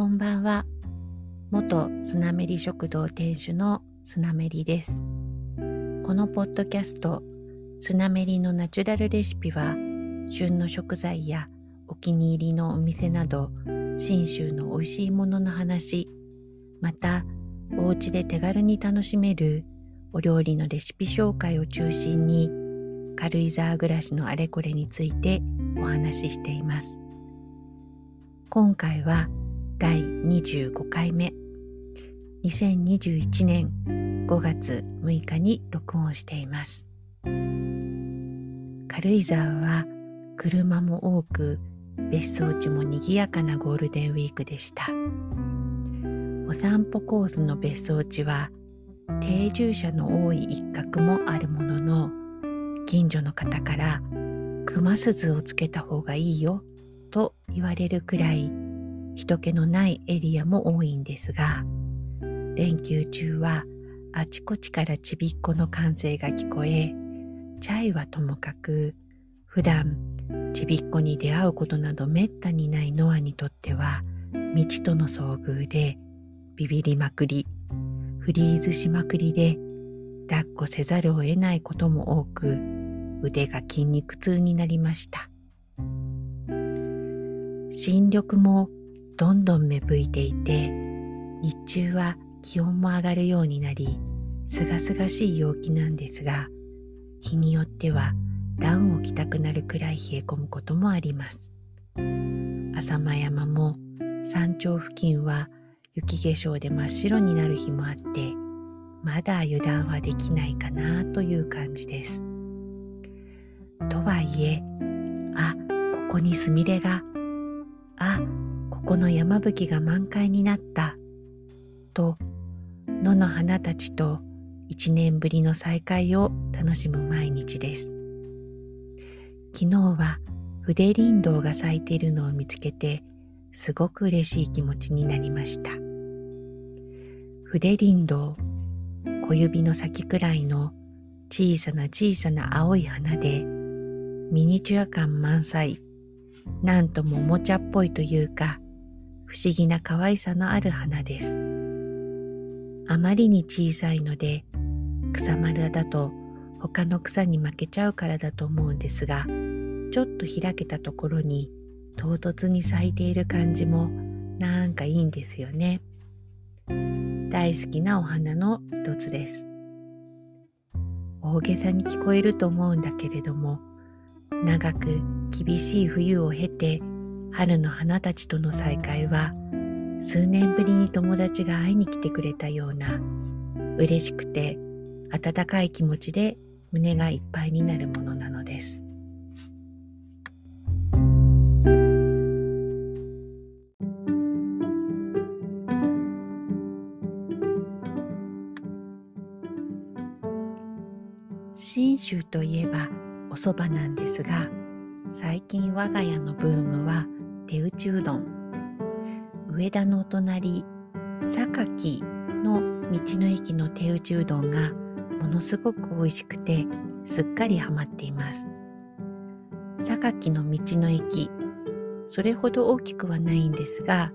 こんばんは。元スナメリ食堂店主のスナメリです。このポッドキャスト、スナメリのナチュラルレシピは、旬の食材やお気に入りのお店など、信州の美味しいものの話、また、お家で手軽に楽しめるお料理のレシピ紹介を中心に、軽井沢暮らしのあれこれについてお話ししています。今回は第25回目。2021年5月6日に録音しています。軽井沢は車も多く別荘地も賑やかなゴールデンウィークでした。お散歩コースの別荘地は定住者の多い一角もあるものの近所の方から熊鈴をつけた方がいいよと言われるくらい人気のないエリアも多いんですが連休中はあちこちからちびっこの歓声が聞こえチャイはともかく普段ちびっこに出会うことなどめったにないノアにとっては未知との遭遇でビビりまくりフリーズしまくりで抱っこせざるを得ないことも多く腕が筋肉痛になりました。新緑もどんどん芽吹いていて日中は気温も上がるようになりすがすがしい陽気なんですが日によってはダウンを着たくなるくらい冷え込むこともあります。浅間山も山頂付近は雪化粧で真っ白になる日もあってまだ油断はできないかなという感じです。とはいえあここにすみれがあこの山吹が満開になった。と野の花たちと一年ぶりの再会を楽しむ毎日です。昨日は筆林道が咲いているのを見つけてすごく嬉しい気持ちになりました。筆林道小指の先くらいの小さな小さな青い花でミニチュア感満載。なんともおもちゃっぽいというか不思議な可愛さのある花です。あまりに小さいので草丸だと他の草に負けちゃうからだと思うんですがちょっと開けたところに唐突に咲いている感じもなんかいいんですよね。大好きなお花の一つです。大げさに聞こえると思うんだけれども長く厳しい冬を経て春の花たちとの再会は数年ぶりに友達が会いに来てくれたような嬉しくて温かい気持ちで胸がいっぱいになるものなのです。信州といえばお蕎麦なんですが最近我が家のブームは手打ちうどん。上田のお隣榊の道の駅の手打ちうどんがものすごく美味しくてすっかりハマっています。榊の道の駅それほど大きくはないんですが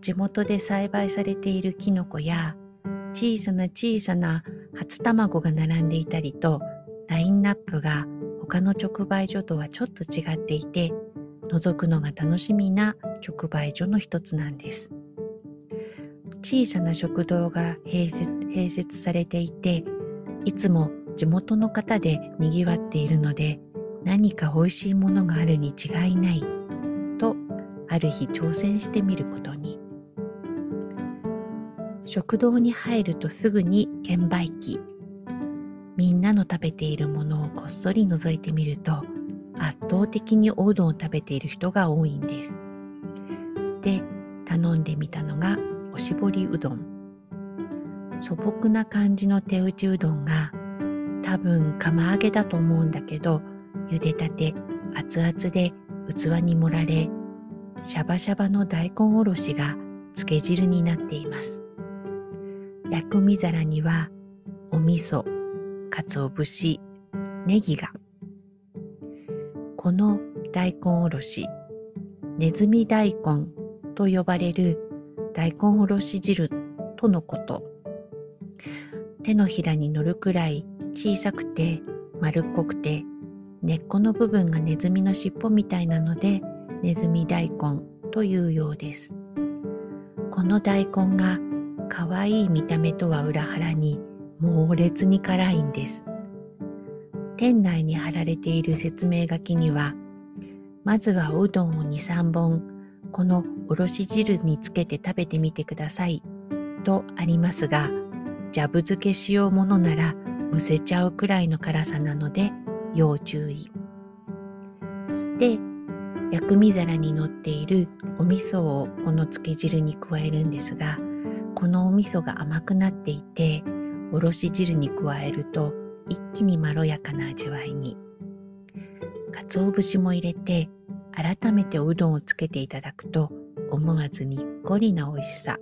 地元で栽培されているきのこや小さな小さな初卵が並んでいたりとラインナップが他の直売所とはちょっと違っていて覗くのが楽しみな直売所の一つなんです。小さな食堂が併設併設されていていつも地元の方でにぎわっているので何か美味しいものがあるに違いないとある日挑戦してみることに。食堂に入るとすぐに券売機みんなの食べているものをこっそり覗いてみると圧倒的におうどんを食べている人が多いんです。で頼んでみたのがおしぼりうどん。素朴な感じの手打ちうどんが多分釜揚げだと思うんだけど茹でたて熱々で器に盛られシャバシャバの大根おろしが漬け汁になっています。薬味皿にはお味噌、鰹節、ネギが。この大根おろし、ネズミ大根と呼ばれる大根おろし汁とのこと。手のひらに乗るくらい小さくて丸っこくて根っこの部分がネズミの尻尾みたいなのでネズミ大根というようです。この大根が可愛い見た目とは裏腹に猛烈に辛いんです。店内に貼られている説明書きには、まずはおうどんを2、3本、このおろし汁につけて食べてみてください、とありますが、ジャブ漬けしようものならむせちゃうくらいの辛さなので要注意。で、薬味皿に乗っているお味噌をこの漬け汁に加えるんですが、このお味噌が甘くなっていて、おろし汁に加えると一気にまろやかな味わいに。鰹節も入れて改めておうどんをつけていただくと思わずにっこりな美味しさ。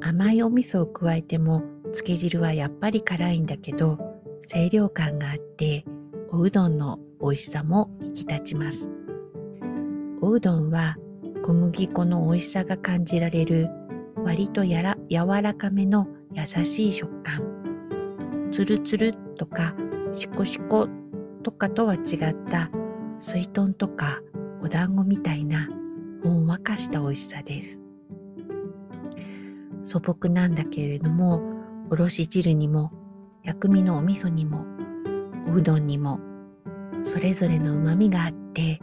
甘いお味噌を加えても漬け汁はやっぱり辛いんだけど清涼感があっておうどんの美味しさも引き立ちます。おうどんは小麦粉の美味しさが感じられる割とやら柔らかめの優しい食感。つるつるとかしこしことかとは違った水豚とかお団子みたいなほんわかした美味しさです。素朴なんだけれども、おろし汁にも薬味のお味噌にもおうどんにもそれぞれの旨味があって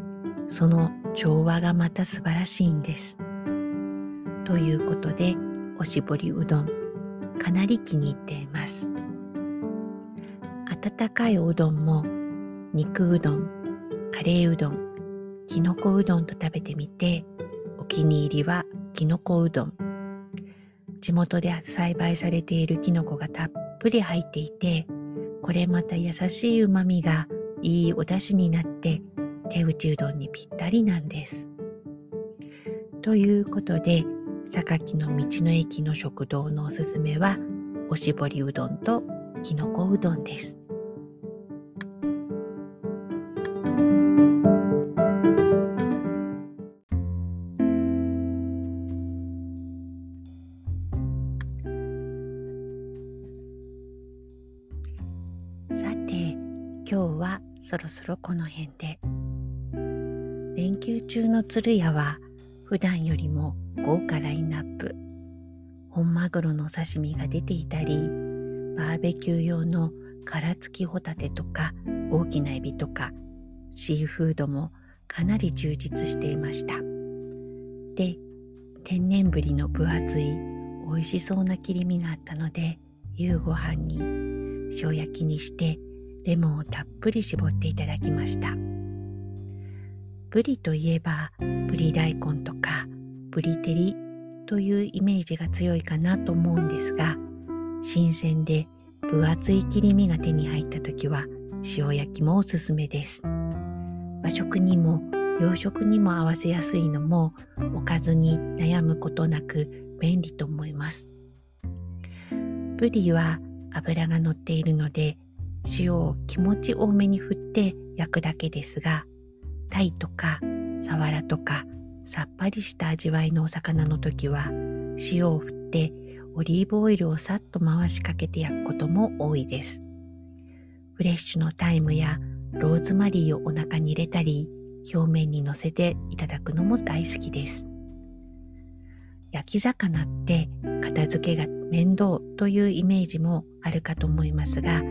その調和がまた素晴らしいんです。ということでおしぼりうどんかなり気に入っています。温かいおうどんも肉うどん、カレーうどん、きのこうどんと食べてみてお気に入りはきのこうどん。地元で栽培されているきのこがたっぷり入っていてこれまた優しい旨味がいいお出汁になって手打ちうどんにぴったりなんです。ということで榊の道の駅の食堂のおすすめはおしぼりうどんときのこうどんです。そろこの辺で。連休中の鶴屋は普段よりも豪華ラインナップ。本マグロの刺身が出ていたりバーベキュー用の殻付きホタテとか大きなエビとかシーフードもかなり充実していました。で天然ぶりの分厚い美味しそうな切り身があったので夕ご飯に塩焼きにしてレモンをたっぷり絞っていただきました。ブリといえばブリ大根とかブリ照りというイメージが強いかなと思うんですが新鮮で分厚い切り身が手に入った時は塩焼きもおすすめです。和食にも洋食にも合わせやすいのもおかずに悩むことなく便利と思います。ブリは脂が乗っているので塩を気持ち多めに振って焼くだけですがタイとかサワラとかさっぱりした味わいのお魚の時は塩を振ってオリーブオイルをさっと回しかけて焼くことも多いです。フレッシュのタイムやローズマリーをお腹に入れたり表面に乗せていただくのも大好きです。焼き魚って片付けが面倒というイメージもあるかと思いますが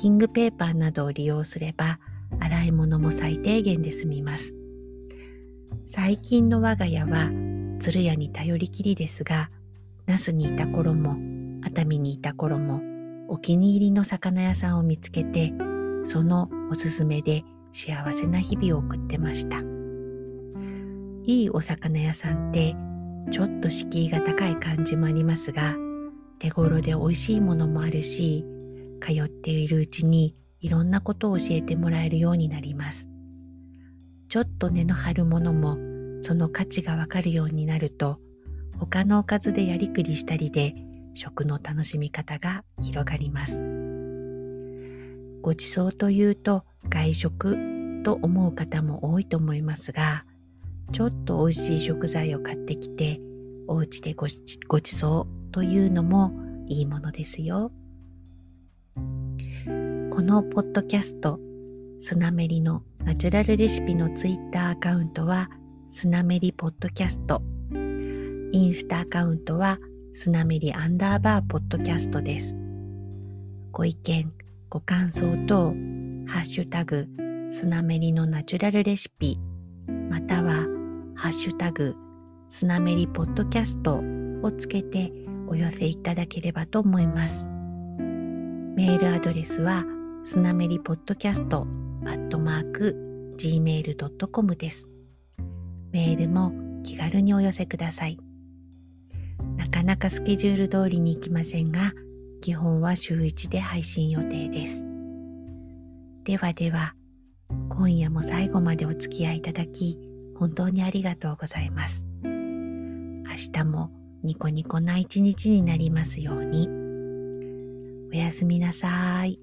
キングペーパーなどを利用すれば洗い物も最低限で済みます。最近の我が家は鶴屋に頼りきりですが、那須にいた頃も熱海にいた頃もお気に入りの魚屋さんを見つけて、そのおすすめで幸せな日々を送ってました。いいお魚屋さんってちょっと敷居が高い感じもありますが、手頃で美味しいものもあるし、通っているうちにいろんなことを教えてもらえるようになります。ちょっと根の張るものもその価値がわかるようになると他のおかずでやりくりしたりで食の楽しみ方が広がります。ごちそうというと外食と思う方も多いと思いますがちょっと美味しい食材を買ってきてお家でごちごちそうというのもいいものですよ。このポッドキャスト、スナメリのナチュラルレシピのツイッターアカウントは、スナメリポッドキャスト。インスタアカウントは、スナメリアンダーバーポッドキャストです。ご意見、ご感想等、ハッシュタグ、スナメリのナチュラルレシピ、または、ハッシュタグ、スナメリポッドキャストをつけてお寄せいただければと思います。メールアドレスは、スナメリポッドキャストアットマーク gmail.com です。メールも気軽にお寄せください。なかなかスケジュール通りに行きませんが、基本は週1で配信予定です。ではでは、今夜も最後までお付き合いいただき、本当にありがとうございます。明日もニコニコな一日になりますように。おやすみなさい。